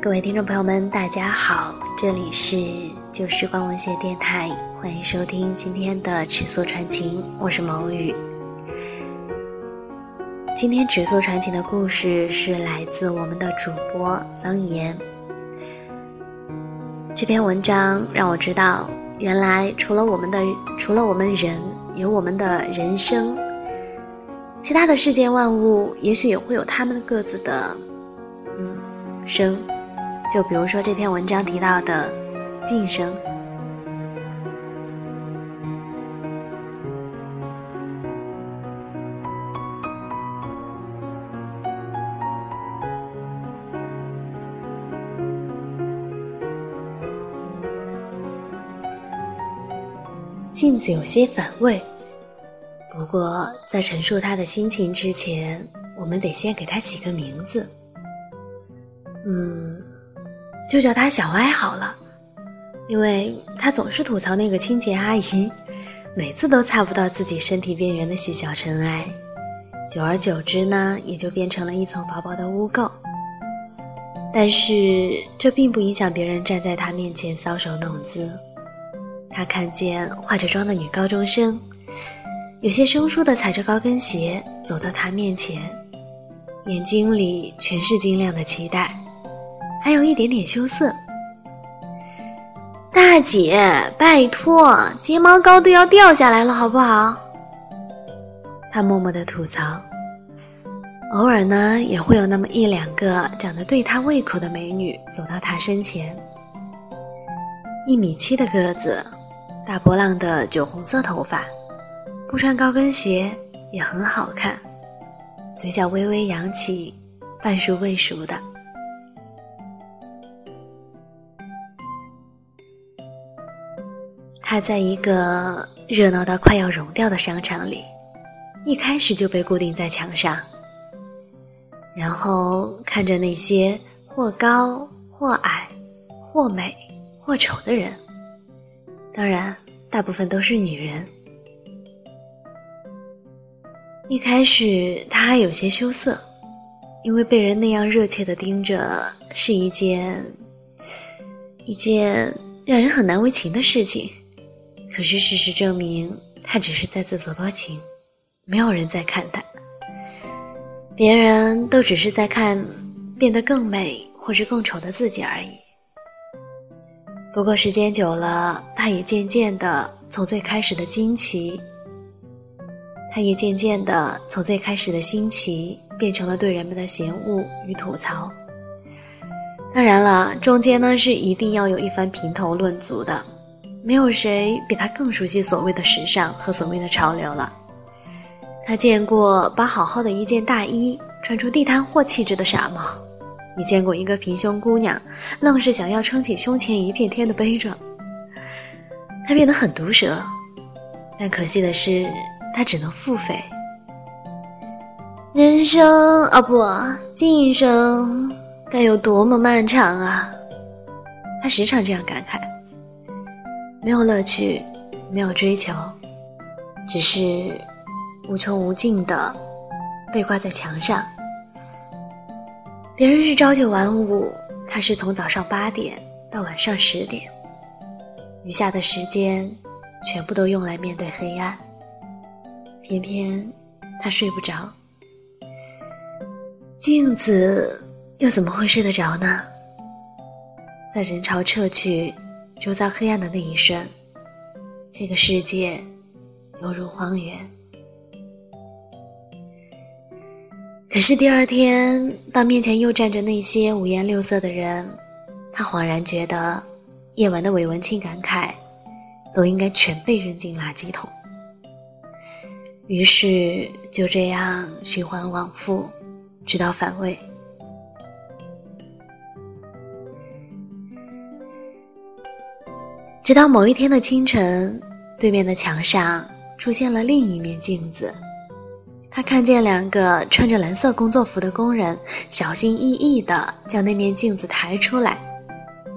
各位听众朋友们，大家好，这里是旧时光文学电台，欢迎收听今天的《尺素传情》，我是毛雨。今天《尺素传情》的故事是来自我们的主播桑岩。这篇文章让我知道，原来除了我们的，除了我们人，有我们的人生，其他的世间万物，也许也会有他们各自的，嗯，生。就比如说这篇文章提到的晋升，镜子有些反胃。不过在陈述他的心情之前，我们得先给他起个名字。嗯。就叫她小歪好了，因为她总是吐槽那个清洁阿姨，每次都擦不到自己身体边缘的细小尘埃，久而久之呢，也就变成了一层薄薄的污垢。但是这并不影响别人站在她面前搔首弄姿。他看见化着妆的女高中生，有些生疏的踩着高跟鞋走到他面前，眼睛里全是晶亮的期待。还有一点点羞涩。大姐，拜托，睫毛膏都要掉下来了，好不好？他默默的吐槽。偶尔呢，也会有那么一两个长得对他胃口的美女走到他身前。一米七的个子，大波浪的酒红色头发，不穿高跟鞋也很好看，嘴角微微扬起，半熟未熟的。他在一个热闹到快要融掉的商场里，一开始就被固定在墙上，然后看着那些或高或矮、或美或丑的人，当然大部分都是女人。一开始他还有些羞涩，因为被人那样热切的盯着是一件一件让人很难为情的事情。可是事实证明，他只是在自作多情，没有人在看他，别人都只是在看变得更美或是更丑的自己而已。不过时间久了，他也渐渐的从最开始的惊奇，他也渐渐的从最开始的新奇变成了对人们的嫌恶与吐槽。当然了，中间呢是一定要有一番评头论足的。没有谁比他更熟悉所谓的时尚和所谓的潮流了。他见过把好好的一件大衣穿出地摊货气质的傻帽，你见过一个平胸姑娘愣是想要撑起胸前一片天的悲壮。他变得很毒舌，但可惜的是，他只能付费。人生啊，不，今生该有多么漫长啊！他时常这样感慨。没有乐趣，没有追求，只是无穷无尽的被挂在墙上。别人是朝九晚五，他是从早上八点到晚上十点，余下的时间全部都用来面对黑暗。偏偏他睡不着，镜子又怎么会睡得着呢？在人潮撤去。周遭黑暗的那一瞬，这个世界犹如荒原。可是第二天，当面前又站着那些五颜六色的人，他恍然觉得，夜晚的韦文青感慨，都应该全被扔进垃圾桶。于是就这样循环往复，直到反胃。直到某一天的清晨，对面的墙上出现了另一面镜子。他看见两个穿着蓝色工作服的工人小心翼翼地将那面镜子抬出来，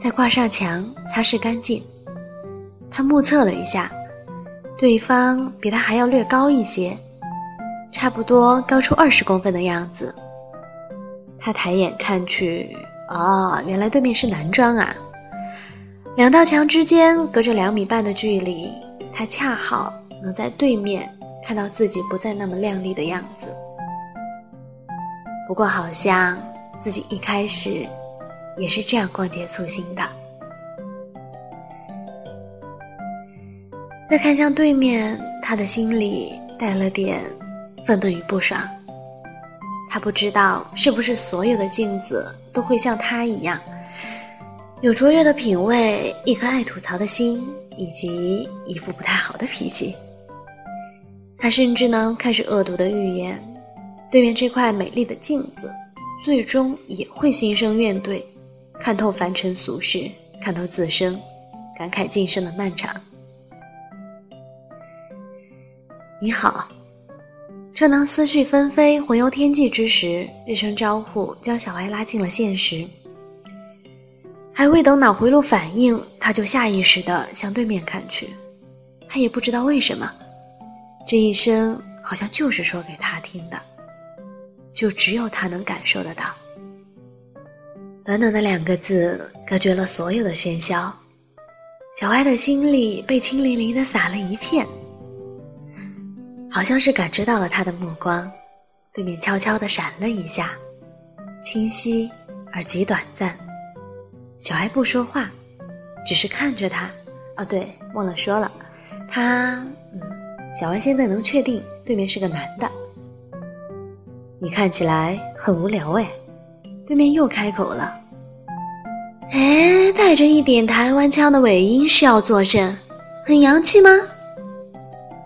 再挂上墙擦拭干净。他目测了一下，对方比他还要略高一些，差不多高出二十公分的样子。他抬眼看去，哦，原来对面是男装啊！两道墙之间隔着两米半的距离，他恰好能在对面看到自己不再那么靓丽的样子。不过，好像自己一开始也是这样逛街粗心的。再看向对面，他的心里带了点愤懑与不爽。他不知道是不是所有的镜子都会像他一样，有卓越的品味、一颗爱吐槽的心，以及一副不太好的脾气。他甚至呢开始恶毒的预言，对面这块美丽的镜子，最终也会心生怨怼，看透凡尘俗世，看透自身，感慨今生的漫长。你好。正当思绪纷飞、魂游天际之时，一声招呼将小艾拉进了现实。还未等脑回路反应，他就下意识地向对面看去。他也不知道为什么，这一声好像就是说给他听的，就只有他能感受得到。短短的两个字，隔绝了所有的喧嚣，小艾的心里被清淋淋的洒了一片。好像是感知到了他的目光，对面悄悄地闪了一下，清晰而极短暂。小艾不说话，只是看着他。哦，对，忘了说了，他……嗯，小艾现在能确定对面是个男的。你看起来很无聊哎。对面又开口了。哎，带着一点台湾腔的尾音是要作甚？很洋气吗？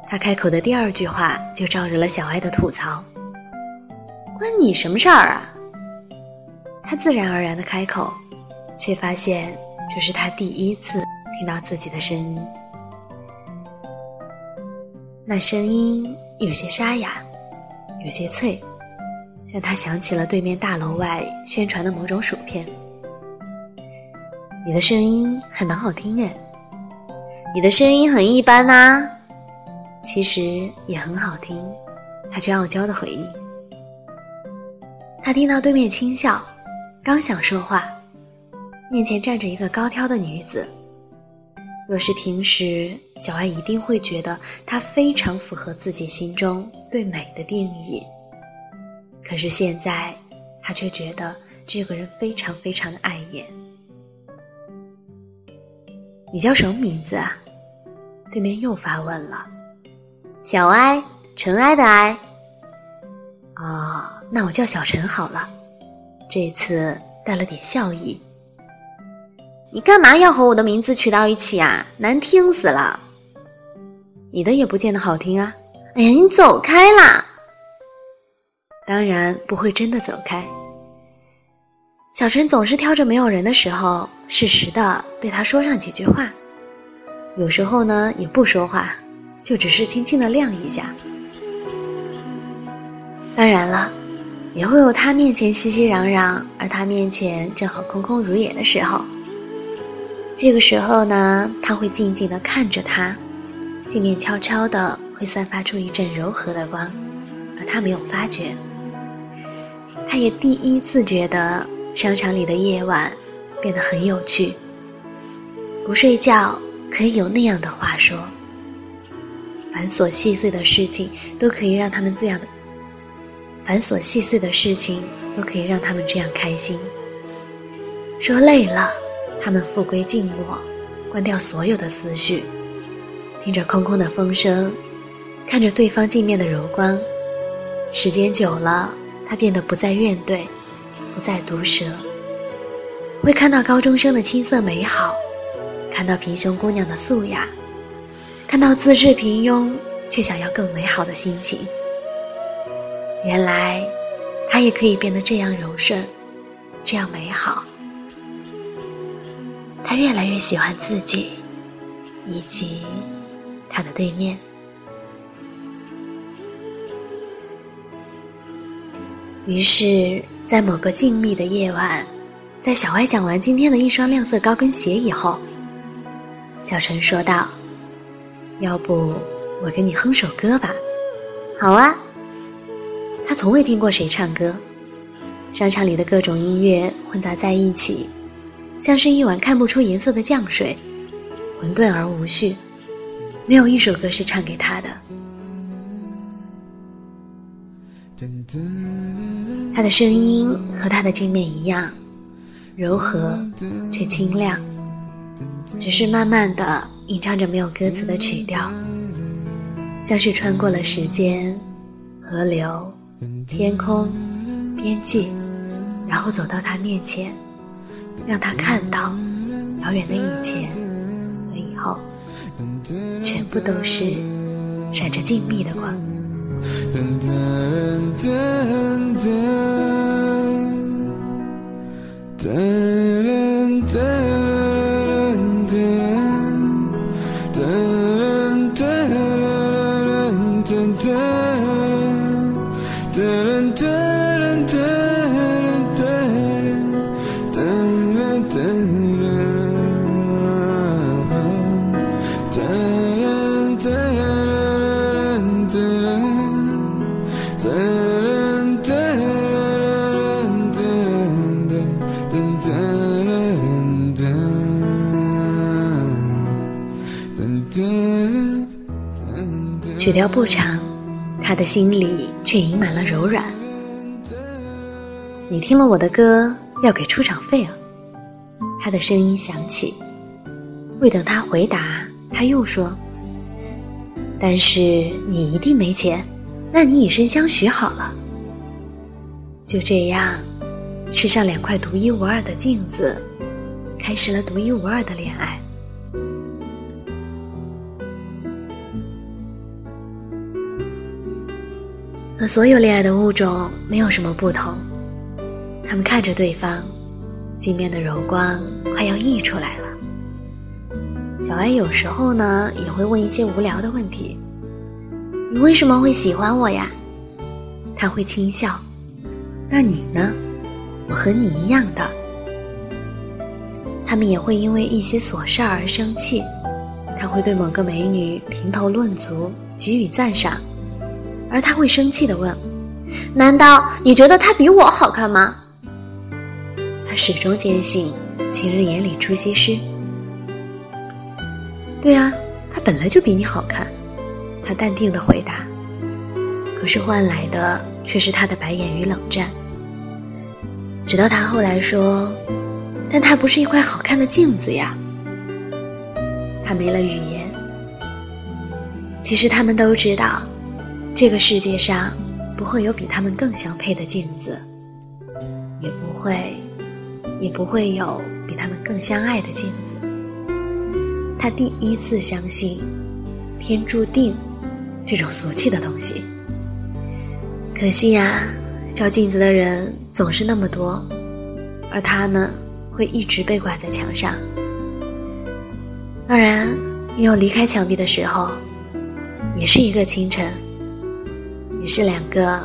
他开口的第二句话就招惹了小艾的吐槽：“关你什么事儿啊？”他自然而然的开口，却发现这是他第一次听到自己的声音。那声音有些沙哑，有些脆，让他想起了对面大楼外宣传的某种薯片。你的声音还蛮好听哎，你的声音很一般呐。其实也很好听，他却傲娇的回应。他听到对面轻笑，刚想说话，面前站着一个高挑的女子。若是平时，小艾一定会觉得她非常符合自己心中对美的定义。可是现在，她却觉得这个人非常非常的碍眼。你叫什么名字啊？对面又发问了。小哀，尘埃的埃。哦，那我叫小陈好了。这次带了点笑意。你干嘛要和我的名字取到一起啊？难听死了。你的也不见得好听啊。哎呀，你走开啦！当然不会真的走开。小陈总是挑着没有人的时候，适时的对他说上几句话。有时候呢，也不说话。就只是轻轻的亮一下。当然了，也会有他面前熙熙攘攘，而他面前正好空空如也的时候。这个时候呢，他会静静的看着他，镜面悄悄的会散发出一阵柔和的光，而他没有发觉。他也第一次觉得商场里的夜晚变得很有趣。不睡觉可以有那样的话说。繁琐细碎的事情都可以让他们这样的，繁琐细碎的事情都可以让他们这样开心。说累了，他们复归静默，关掉所有的思绪，听着空空的风声，看着对方镜面的柔光。时间久了，他变得不再怨怼，不再毒舌，会看到高中生的青涩美好，看到平胸姑娘的素雅。看到资质平庸却想要更美好的心情，原来他也可以变得这样柔顺，这样美好。他越来越喜欢自己，以及他的对面。于是，在某个静谧的夜晚，在小歪讲完今天的一双亮色高跟鞋以后，小陈说道。要不我给你哼首歌吧，好啊。他从未听过谁唱歌，商场里的各种音乐混杂在一起，像是一碗看不出颜色的酱水，混沌而无序，没有一首歌是唱给他的。他的声音和他的镜面一样，柔和却清亮，只是慢慢的吟唱着没有歌词的曲调，像是穿过了时间、河流、天空、边际，然后走到他面前，让他看到遥远的以前和以后，全部都是闪着静谧的光。曲调不长，他的心里却盈满了柔软。你听了我的歌，要给出场费啊！他的声音响起，未等他回答，他又说：“但是你一定没钱，那你以身相许好了。”就这样，世上两块独一无二的镜子，开始了独一无二的恋爱。和所有恋爱的物种没有什么不同，他们看着对方，镜面的柔光快要溢出来了。小艾有时候呢也会问一些无聊的问题：“你为什么会喜欢我呀？”他会轻笑：“那你呢？我和你一样的。”他们也会因为一些琐事而生气，他会对某个美女评头论足，给予赞赏。而他会生气地问：“难道你觉得他比我好看吗？”他始终坚信“情人眼里出西施”。对啊，他本来就比你好看。他淡定地回答。可是换来的却是他的白眼与冷战。直到他后来说：“但他不是一块好看的镜子呀。”他没了语言。其实他们都知道。这个世界上不会有比他们更相配的镜子，也不会，也不会有比他们更相爱的镜子。他第一次相信天注定这种俗气的东西。可惜呀，照镜子的人总是那么多，而他们会一直被挂在墙上。当然，也有离开墙壁的时候，也是一个清晨。也是两个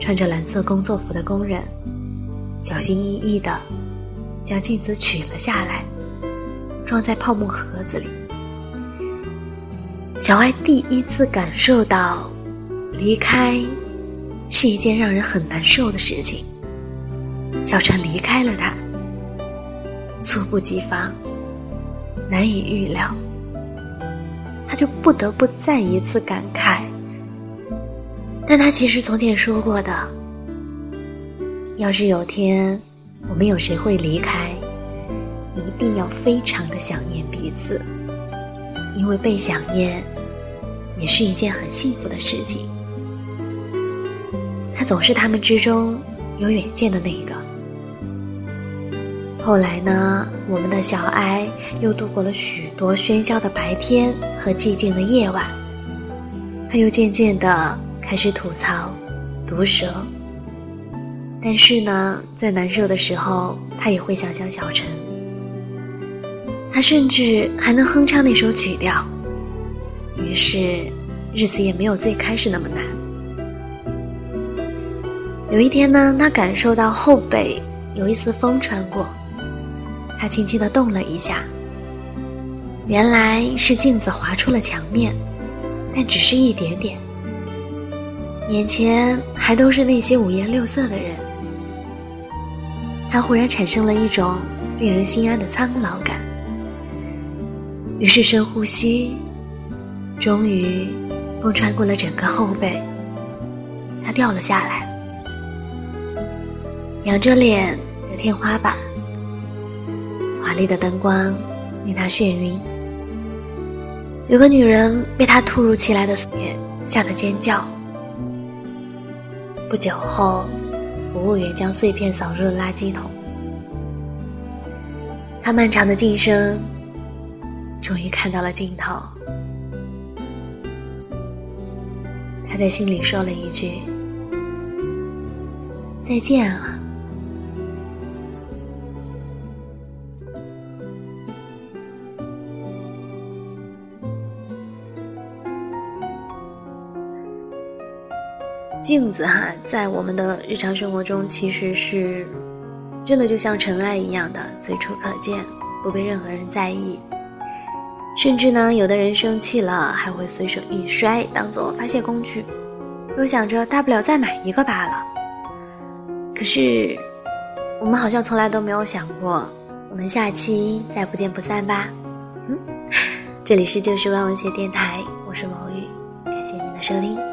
穿着蓝色工作服的工人，小心翼翼地将镜子取了下来，装在泡沫盒子里。小艾第一次感受到，离开是一件让人很难受的事情。小陈离开了他，猝不及防，难以预料，他就不得不再一次感慨。但他其实从前说过的：“要是有天我们有谁会离开，一定要非常的想念彼此，因为被想念也是一件很幸福的事情。”他总是他们之中有远见的那个。后来呢，我们的小哀又度过了许多喧嚣的白天和寂静的夜晚，他又渐渐的。开始吐槽、毒舌，但是呢，在难受的时候，他也会想想小陈。他甚至还能哼唱那首曲调，于是日子也没有最开始那么难。有一天呢，他感受到后背有一丝风穿过，他轻轻地动了一下，原来是镜子划出了墙面，但只是一点点。眼前还都是那些五颜六色的人，他忽然产生了一种令人心安的苍老感，于是深呼吸，终于风穿过了整个后背，他掉了下来，仰着脸着天花板，华丽的灯光令他眩晕。有个女人被他突如其来的血吓得尖叫。不久后。服务员将碎片扫入了垃圾桶。他漫长的晋升，终于看到了尽头。他在心里说了一句：“再见啊。”镜子哈，在我们的日常生活中，其实是真的就像尘埃一样的随处可见，不被任何人在意。甚至呢，有的人生气了，还会随手一摔，当做发泄工具，都想着大不了再买一个罢了。可是，我们好像从来都没有想过，我们下期再不见不散吧。嗯，这里是旧时光文学电台，我是毛雨，感谢您的收听。